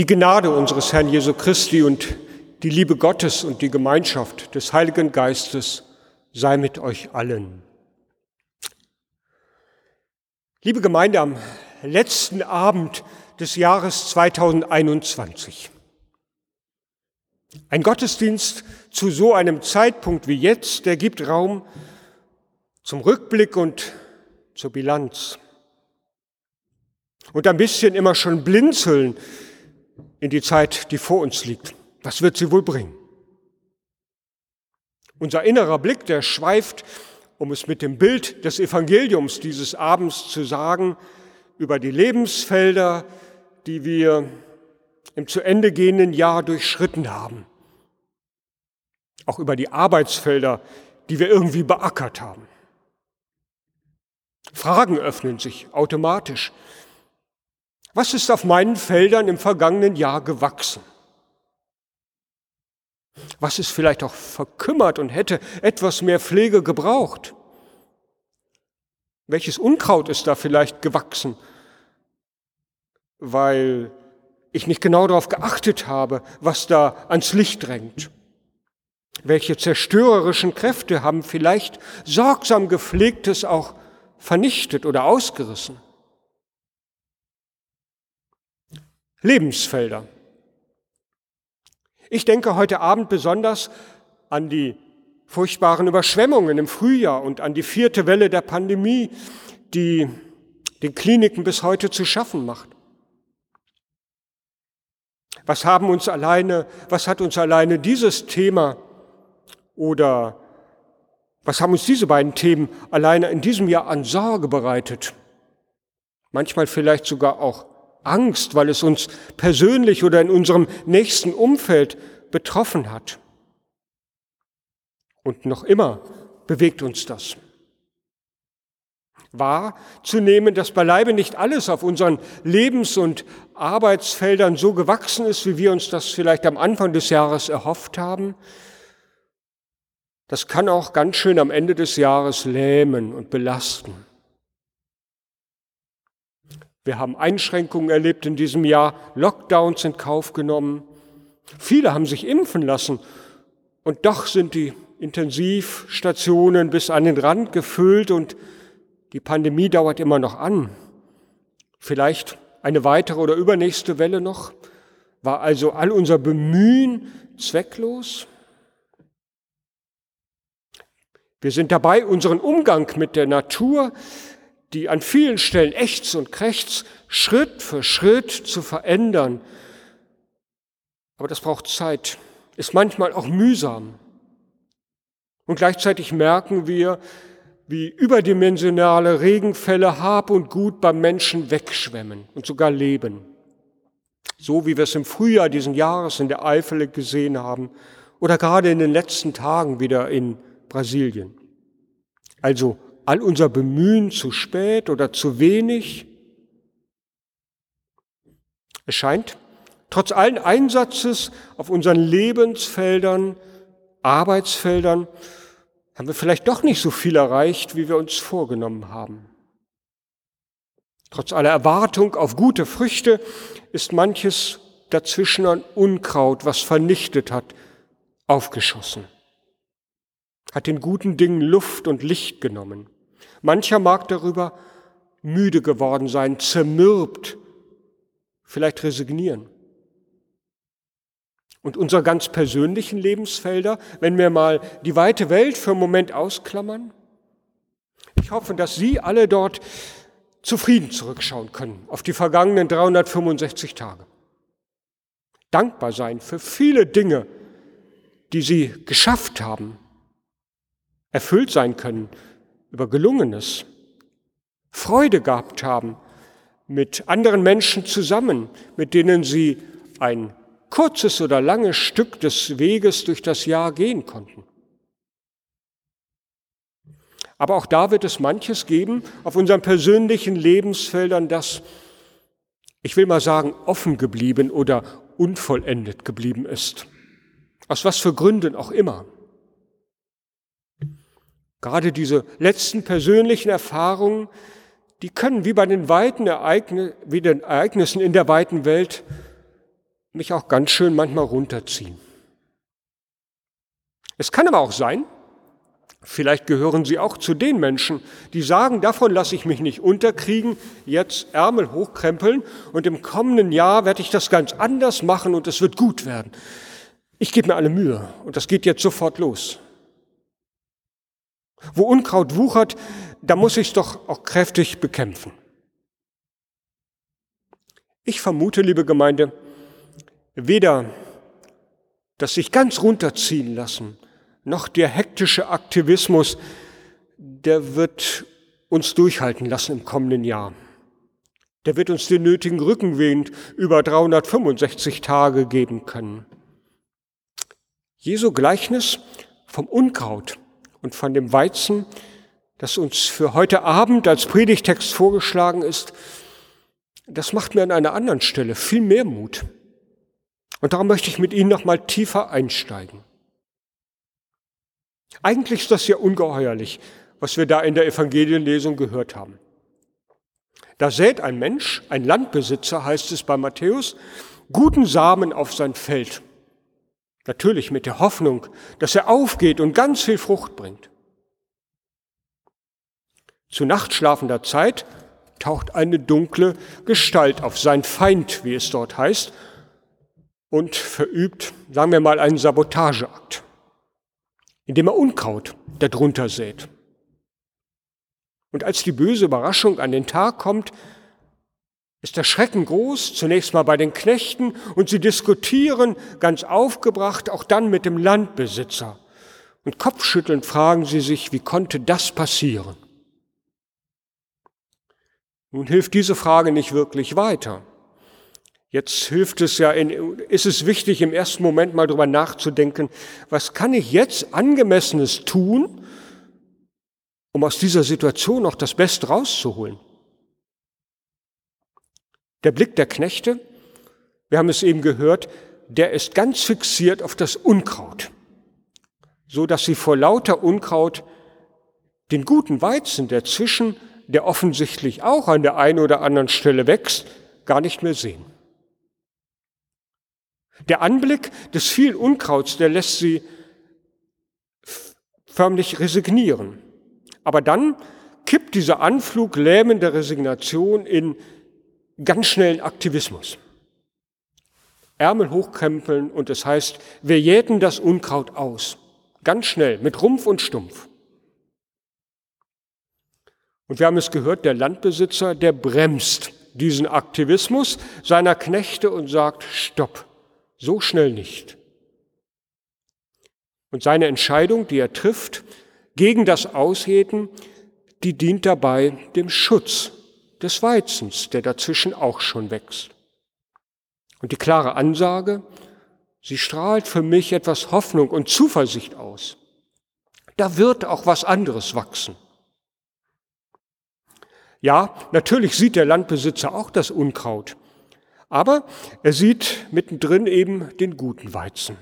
Die Gnade unseres Herrn Jesu Christi und die Liebe Gottes und die Gemeinschaft des Heiligen Geistes sei mit euch allen. Liebe Gemeinde, am letzten Abend des Jahres 2021. Ein Gottesdienst zu so einem Zeitpunkt wie jetzt, der gibt Raum zum Rückblick und zur Bilanz. Und ein bisschen immer schon blinzeln in die Zeit, die vor uns liegt. Was wird sie wohl bringen? Unser innerer Blick, der schweift, um es mit dem Bild des Evangeliums dieses Abends zu sagen, über die Lebensfelder, die wir im zu Ende gehenden Jahr durchschritten haben. Auch über die Arbeitsfelder, die wir irgendwie beackert haben. Fragen öffnen sich automatisch. Was ist auf meinen Feldern im vergangenen Jahr gewachsen? Was ist vielleicht auch verkümmert und hätte etwas mehr Pflege gebraucht? Welches Unkraut ist da vielleicht gewachsen, weil ich nicht genau darauf geachtet habe, was da ans Licht drängt? Welche zerstörerischen Kräfte haben vielleicht sorgsam gepflegtes auch vernichtet oder ausgerissen? Lebensfelder. Ich denke heute Abend besonders an die furchtbaren Überschwemmungen im Frühjahr und an die vierte Welle der Pandemie, die den Kliniken bis heute zu schaffen macht. Was haben uns alleine, was hat uns alleine dieses Thema oder was haben uns diese beiden Themen alleine in diesem Jahr an Sorge bereitet? Manchmal vielleicht sogar auch Angst, weil es uns persönlich oder in unserem nächsten Umfeld betroffen hat. Und noch immer bewegt uns das. Wahrzunehmen, dass beileibe nicht alles auf unseren Lebens- und Arbeitsfeldern so gewachsen ist, wie wir uns das vielleicht am Anfang des Jahres erhofft haben, das kann auch ganz schön am Ende des Jahres lähmen und belasten. Wir haben Einschränkungen erlebt in diesem Jahr, Lockdowns in Kauf genommen. Viele haben sich impfen lassen und doch sind die Intensivstationen bis an den Rand gefüllt und die Pandemie dauert immer noch an. Vielleicht eine weitere oder übernächste Welle noch. War also all unser Bemühen zwecklos? Wir sind dabei, unseren Umgang mit der Natur die an vielen Stellen ächzt und krächzt, Schritt für Schritt zu verändern. Aber das braucht Zeit, ist manchmal auch mühsam. Und gleichzeitig merken wir, wie überdimensionale Regenfälle Hab und Gut beim Menschen wegschwemmen und sogar leben. So wie wir es im Frühjahr diesen Jahres in der Eifel gesehen haben oder gerade in den letzten Tagen wieder in Brasilien. Also all unser Bemühen zu spät oder zu wenig? Es scheint, trotz allen Einsatzes auf unseren Lebensfeldern, Arbeitsfeldern, haben wir vielleicht doch nicht so viel erreicht, wie wir uns vorgenommen haben. Trotz aller Erwartung auf gute Früchte ist manches dazwischen an Unkraut, was vernichtet hat, aufgeschossen, hat den guten Dingen Luft und Licht genommen. Mancher mag darüber müde geworden sein, zermürbt, vielleicht resignieren. Und unsere ganz persönlichen Lebensfelder, wenn wir mal die weite Welt für einen Moment ausklammern, ich hoffe, dass Sie alle dort zufrieden zurückschauen können auf die vergangenen 365 Tage. Dankbar sein für viele Dinge, die Sie geschafft haben, erfüllt sein können über Gelungenes, Freude gehabt haben mit anderen Menschen zusammen, mit denen sie ein kurzes oder langes Stück des Weges durch das Jahr gehen konnten. Aber auch da wird es manches geben auf unseren persönlichen Lebensfeldern, das, ich will mal sagen, offen geblieben oder unvollendet geblieben ist. Aus was für Gründen auch immer. Gerade diese letzten persönlichen Erfahrungen, die können wie bei den weiten Ereignissen, wie den Ereignissen in der weiten Welt mich auch ganz schön manchmal runterziehen. Es kann aber auch sein, vielleicht gehören Sie auch zu den Menschen, die sagen, davon lasse ich mich nicht unterkriegen, jetzt Ärmel hochkrempeln und im kommenden Jahr werde ich das ganz anders machen und es wird gut werden. Ich gebe mir alle Mühe und das geht jetzt sofort los. Wo Unkraut wuchert, da muss ich es doch auch kräftig bekämpfen. Ich vermute, liebe Gemeinde, weder das sich ganz runterziehen lassen, noch der hektische Aktivismus, der wird uns durchhalten lassen im kommenden Jahr. Der wird uns den nötigen Rückenwind über 365 Tage geben können. Jesu Gleichnis vom Unkraut und von dem Weizen, das uns für heute Abend als Predigtext vorgeschlagen ist, das macht mir an einer anderen Stelle viel mehr Mut. Und darum möchte ich mit Ihnen noch mal tiefer einsteigen. Eigentlich ist das ja ungeheuerlich, was wir da in der Evangelienlesung gehört haben. Da sät ein Mensch, ein Landbesitzer, heißt es bei Matthäus, guten Samen auf sein Feld. Natürlich mit der Hoffnung, dass er aufgeht und ganz viel Frucht bringt. Zu nachtschlafender Zeit taucht eine dunkle Gestalt auf, sein Feind, wie es dort heißt, und verübt, sagen wir mal, einen Sabotageakt indem er Unkraut darunter sät. Und als die böse Überraschung an den Tag kommt, ist der Schrecken groß, zunächst mal bei den Knechten, und sie diskutieren ganz aufgebracht auch dann mit dem Landbesitzer. Und kopfschüttelnd fragen sie sich, wie konnte das passieren? Nun hilft diese Frage nicht wirklich weiter. Jetzt hilft es ja, in, ist es wichtig, im ersten Moment mal drüber nachzudenken, was kann ich jetzt angemessenes tun, um aus dieser Situation auch das Beste rauszuholen? Der Blick der Knechte, wir haben es eben gehört, der ist ganz fixiert auf das Unkraut, so dass sie vor lauter Unkraut den guten Weizen, der zwischen, der offensichtlich auch an der einen oder anderen Stelle wächst, gar nicht mehr sehen. Der Anblick des vielen Unkrauts, der lässt sie förmlich resignieren. Aber dann kippt dieser Anflug lähmender Resignation in ganz schnellen Aktivismus. Ärmel hochkrempeln und es heißt, wir jäten das Unkraut aus. Ganz schnell, mit Rumpf und Stumpf. Und wir haben es gehört, der Landbesitzer, der bremst diesen Aktivismus seiner Knechte und sagt, stopp. So schnell nicht. Und seine Entscheidung, die er trifft, gegen das Ausheten, die dient dabei dem Schutz des Weizens, der dazwischen auch schon wächst. Und die klare Ansage, sie strahlt für mich etwas Hoffnung und Zuversicht aus. Da wird auch was anderes wachsen. Ja, natürlich sieht der Landbesitzer auch das Unkraut, aber er sieht mittendrin eben den guten Weizen.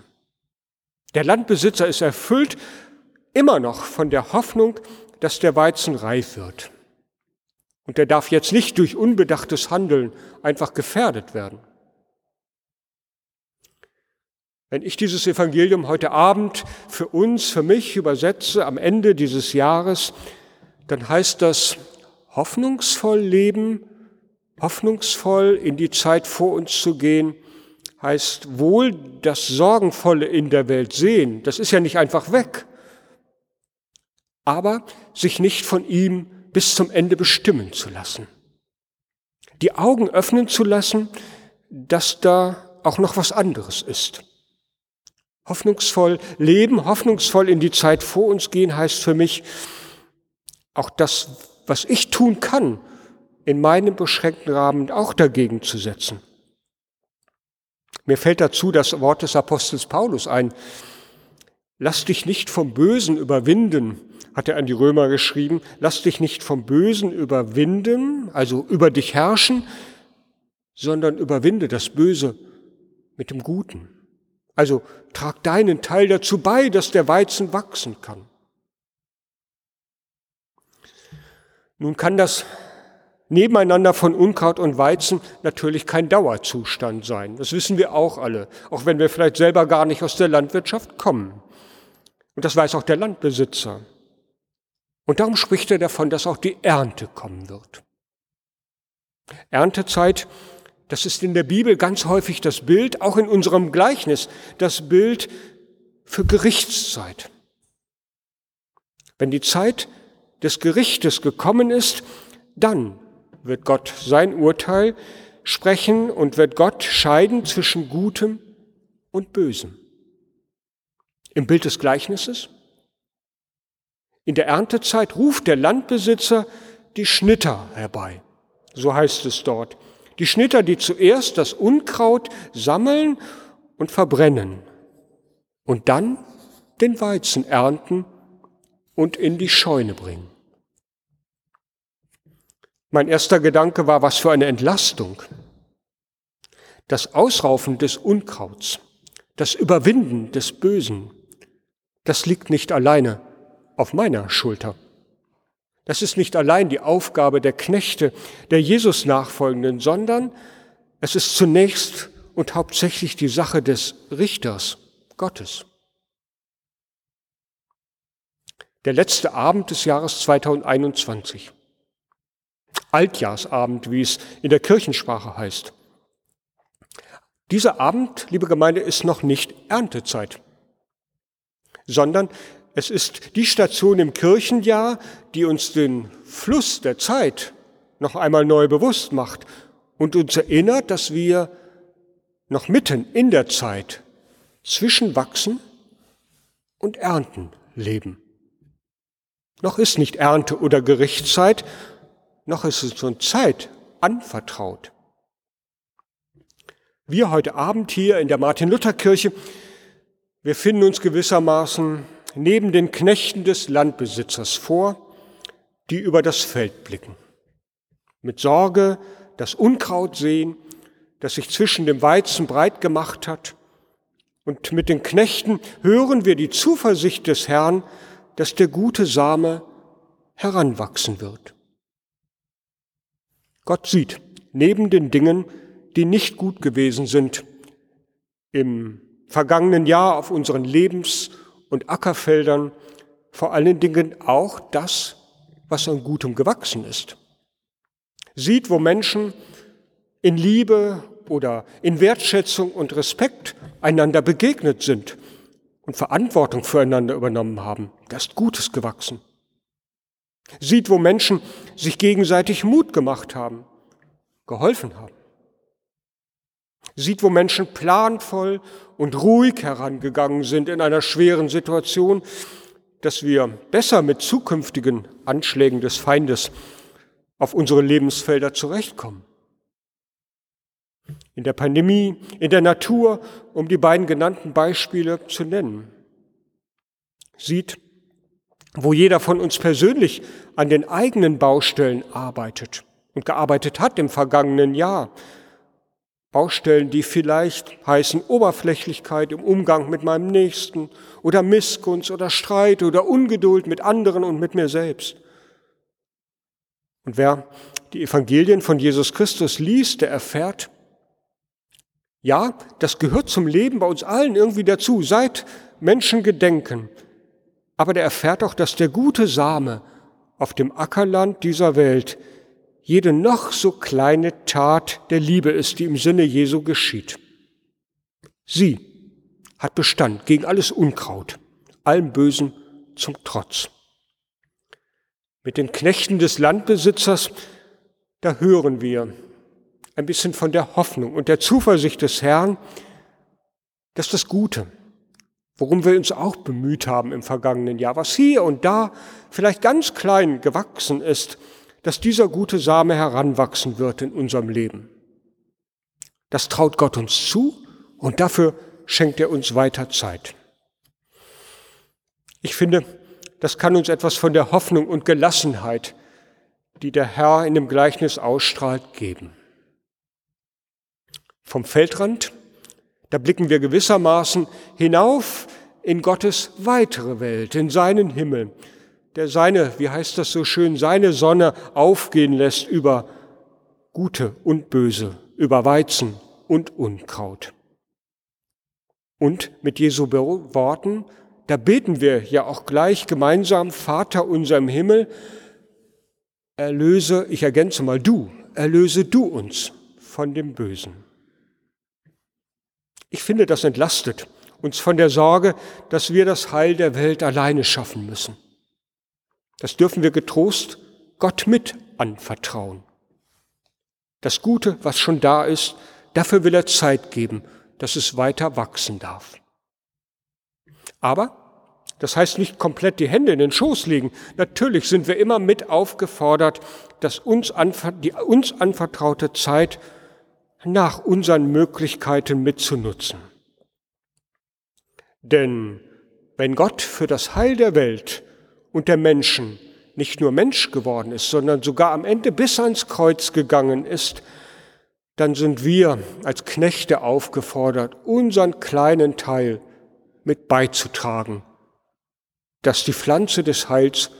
Der Landbesitzer ist erfüllt immer noch von der Hoffnung, dass der Weizen reif wird. Und er darf jetzt nicht durch unbedachtes Handeln einfach gefährdet werden. Wenn ich dieses Evangelium heute Abend für uns, für mich übersetze am Ende dieses Jahres, dann heißt das hoffnungsvoll leben Hoffnungsvoll in die Zeit vor uns zu gehen, heißt wohl das Sorgenvolle in der Welt sehen. Das ist ja nicht einfach weg. Aber sich nicht von ihm bis zum Ende bestimmen zu lassen. Die Augen öffnen zu lassen, dass da auch noch was anderes ist. Hoffnungsvoll leben, hoffnungsvoll in die Zeit vor uns gehen, heißt für mich auch das, was ich tun kann, in meinem beschränkten Rahmen auch dagegen zu setzen. Mir fällt dazu das Wort des Apostels Paulus ein. Lass dich nicht vom Bösen überwinden, hat er an die Römer geschrieben. Lass dich nicht vom Bösen überwinden, also über dich herrschen, sondern überwinde das Böse mit dem Guten. Also trag deinen Teil dazu bei, dass der Weizen wachsen kann. Nun kann das Nebeneinander von Unkraut und Weizen natürlich kein Dauerzustand sein. Das wissen wir auch alle, auch wenn wir vielleicht selber gar nicht aus der Landwirtschaft kommen. Und das weiß auch der Landbesitzer. Und darum spricht er davon, dass auch die Ernte kommen wird. Erntezeit, das ist in der Bibel ganz häufig das Bild, auch in unserem Gleichnis, das Bild für Gerichtszeit. Wenn die Zeit des Gerichtes gekommen ist, dann wird Gott sein Urteil sprechen und wird Gott scheiden zwischen Gutem und Bösem. Im Bild des Gleichnisses. In der Erntezeit ruft der Landbesitzer die Schnitter herbei. So heißt es dort. Die Schnitter, die zuerst das Unkraut sammeln und verbrennen und dann den Weizen ernten und in die Scheune bringen. Mein erster Gedanke war, was für eine Entlastung. Das Ausraufen des Unkrauts, das Überwinden des Bösen, das liegt nicht alleine auf meiner Schulter. Das ist nicht allein die Aufgabe der Knechte, der Jesus nachfolgenden, sondern es ist zunächst und hauptsächlich die Sache des Richters Gottes. Der letzte Abend des Jahres 2021. Altjahrsabend, wie es in der Kirchensprache heißt. Dieser Abend, liebe Gemeinde, ist noch nicht Erntezeit, sondern es ist die Station im Kirchenjahr, die uns den Fluss der Zeit noch einmal neu bewusst macht und uns erinnert, dass wir noch mitten in der Zeit zwischen Wachsen und Ernten leben. Noch ist nicht Ernte oder Gerichtszeit, noch ist es uns Zeit anvertraut. Wir heute Abend hier in der Martin-Luther-Kirche, wir finden uns gewissermaßen neben den Knechten des Landbesitzers vor, die über das Feld blicken. Mit Sorge das Unkraut sehen, das sich zwischen dem Weizen breit gemacht hat. Und mit den Knechten hören wir die Zuversicht des Herrn, dass der gute Same heranwachsen wird. Gott sieht neben den Dingen, die nicht gut gewesen sind, im vergangenen Jahr auf unseren Lebens- und Ackerfeldern vor allen Dingen auch das, was an Gutem gewachsen ist. Sieht, wo Menschen in Liebe oder in Wertschätzung und Respekt einander begegnet sind und Verantwortung füreinander übernommen haben. Da ist Gutes gewachsen. Sieht, wo Menschen sich gegenseitig Mut gemacht haben, geholfen haben. Sieht, wo Menschen planvoll und ruhig herangegangen sind in einer schweren Situation, dass wir besser mit zukünftigen Anschlägen des Feindes auf unsere Lebensfelder zurechtkommen. In der Pandemie, in der Natur, um die beiden genannten Beispiele zu nennen. Sieht, wo jeder von uns persönlich an den eigenen Baustellen arbeitet und gearbeitet hat im vergangenen Jahr, Baustellen, die vielleicht heißen Oberflächlichkeit im Umgang mit meinem Nächsten oder Missgunst oder Streit oder Ungeduld mit anderen und mit mir selbst. Und wer die Evangelien von Jesus Christus liest, der erfährt, ja, das gehört zum Leben bei uns allen irgendwie dazu, seit Menschen gedenken. Aber der erfährt auch, dass der gute Same auf dem Ackerland dieser Welt jede noch so kleine Tat der Liebe ist, die im Sinne Jesu geschieht. Sie hat Bestand gegen alles Unkraut, allem Bösen zum Trotz. Mit den Knechten des Landbesitzers, da hören wir ein bisschen von der Hoffnung und der Zuversicht des Herrn, dass das Gute, worum wir uns auch bemüht haben im vergangenen Jahr, was hier und da vielleicht ganz klein gewachsen ist, dass dieser gute Same heranwachsen wird in unserem Leben. Das traut Gott uns zu und dafür schenkt er uns weiter Zeit. Ich finde, das kann uns etwas von der Hoffnung und Gelassenheit, die der Herr in dem Gleichnis ausstrahlt, geben. Vom Feldrand, da blicken wir gewissermaßen hinauf in Gottes weitere Welt, in seinen Himmel, der seine, wie heißt das so schön, seine Sonne aufgehen lässt über Gute und Böse, über Weizen und Unkraut. Und mit Jesu Worten, da beten wir ja auch gleich gemeinsam, Vater unser im Himmel, erlöse, ich ergänze mal du, erlöse du uns von dem Bösen. Ich finde, das entlastet uns von der Sorge, dass wir das Heil der Welt alleine schaffen müssen. Das dürfen wir getrost Gott mit anvertrauen. Das Gute, was schon da ist, dafür will er Zeit geben, dass es weiter wachsen darf. Aber das heißt nicht komplett die Hände in den Schoß legen. Natürlich sind wir immer mit aufgefordert, dass uns die uns anvertraute Zeit nach unseren Möglichkeiten mitzunutzen. Denn wenn Gott für das Heil der Welt und der Menschen nicht nur Mensch geworden ist, sondern sogar am Ende bis ans Kreuz gegangen ist, dann sind wir als Knechte aufgefordert, unseren kleinen Teil mit beizutragen, dass die Pflanze des Heils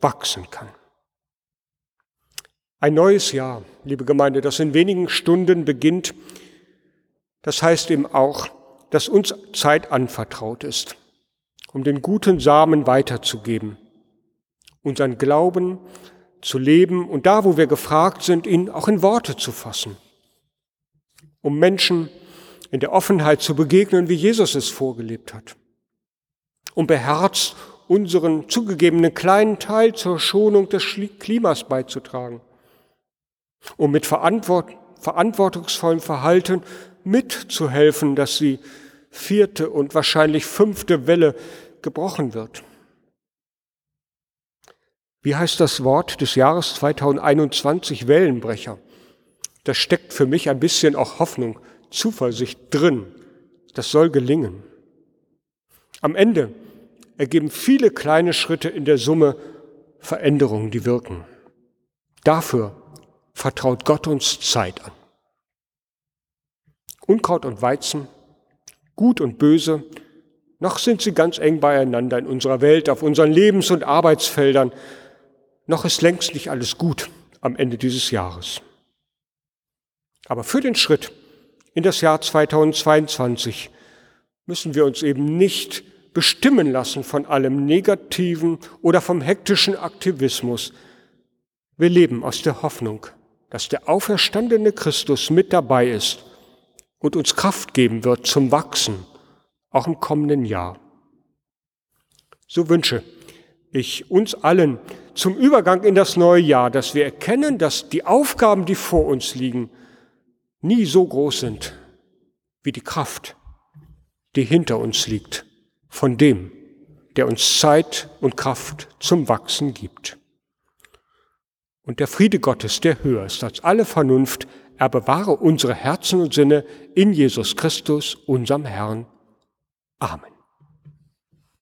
wachsen kann. Ein neues Jahr, liebe Gemeinde, das in wenigen Stunden beginnt, das heißt eben auch, dass uns Zeit anvertraut ist, um den guten Samen weiterzugeben, unseren Glauben zu leben und da, wo wir gefragt sind, ihn auch in Worte zu fassen, um Menschen in der Offenheit zu begegnen, wie Jesus es vorgelebt hat, um beherzt unseren zugegebenen kleinen Teil zur Schonung des Klimas beizutragen, um mit verantwortungsvollem Verhalten mitzuhelfen, dass die vierte und wahrscheinlich fünfte Welle gebrochen wird. Wie heißt das Wort des Jahres 2021 Wellenbrecher? Da steckt für mich ein bisschen auch Hoffnung, Zuversicht drin. Das soll gelingen. Am Ende ergeben viele kleine Schritte in der Summe Veränderungen, die wirken. Dafür vertraut Gott uns Zeit an. Unkraut und Weizen, Gut und Böse, noch sind sie ganz eng beieinander in unserer Welt, auf unseren Lebens- und Arbeitsfeldern, noch ist längst nicht alles gut am Ende dieses Jahres. Aber für den Schritt in das Jahr 2022 müssen wir uns eben nicht bestimmen lassen von allem Negativen oder vom hektischen Aktivismus. Wir leben aus der Hoffnung, dass der auferstandene Christus mit dabei ist und uns Kraft geben wird zum Wachsen, auch im kommenden Jahr. So wünsche ich uns allen zum Übergang in das neue Jahr, dass wir erkennen, dass die Aufgaben, die vor uns liegen, nie so groß sind wie die Kraft, die hinter uns liegt, von dem, der uns Zeit und Kraft zum Wachsen gibt. Und der Friede Gottes, der höher ist als alle Vernunft, er bewahre unsere Herzen und Sinne in Jesus Christus, unserem Herrn. Amen.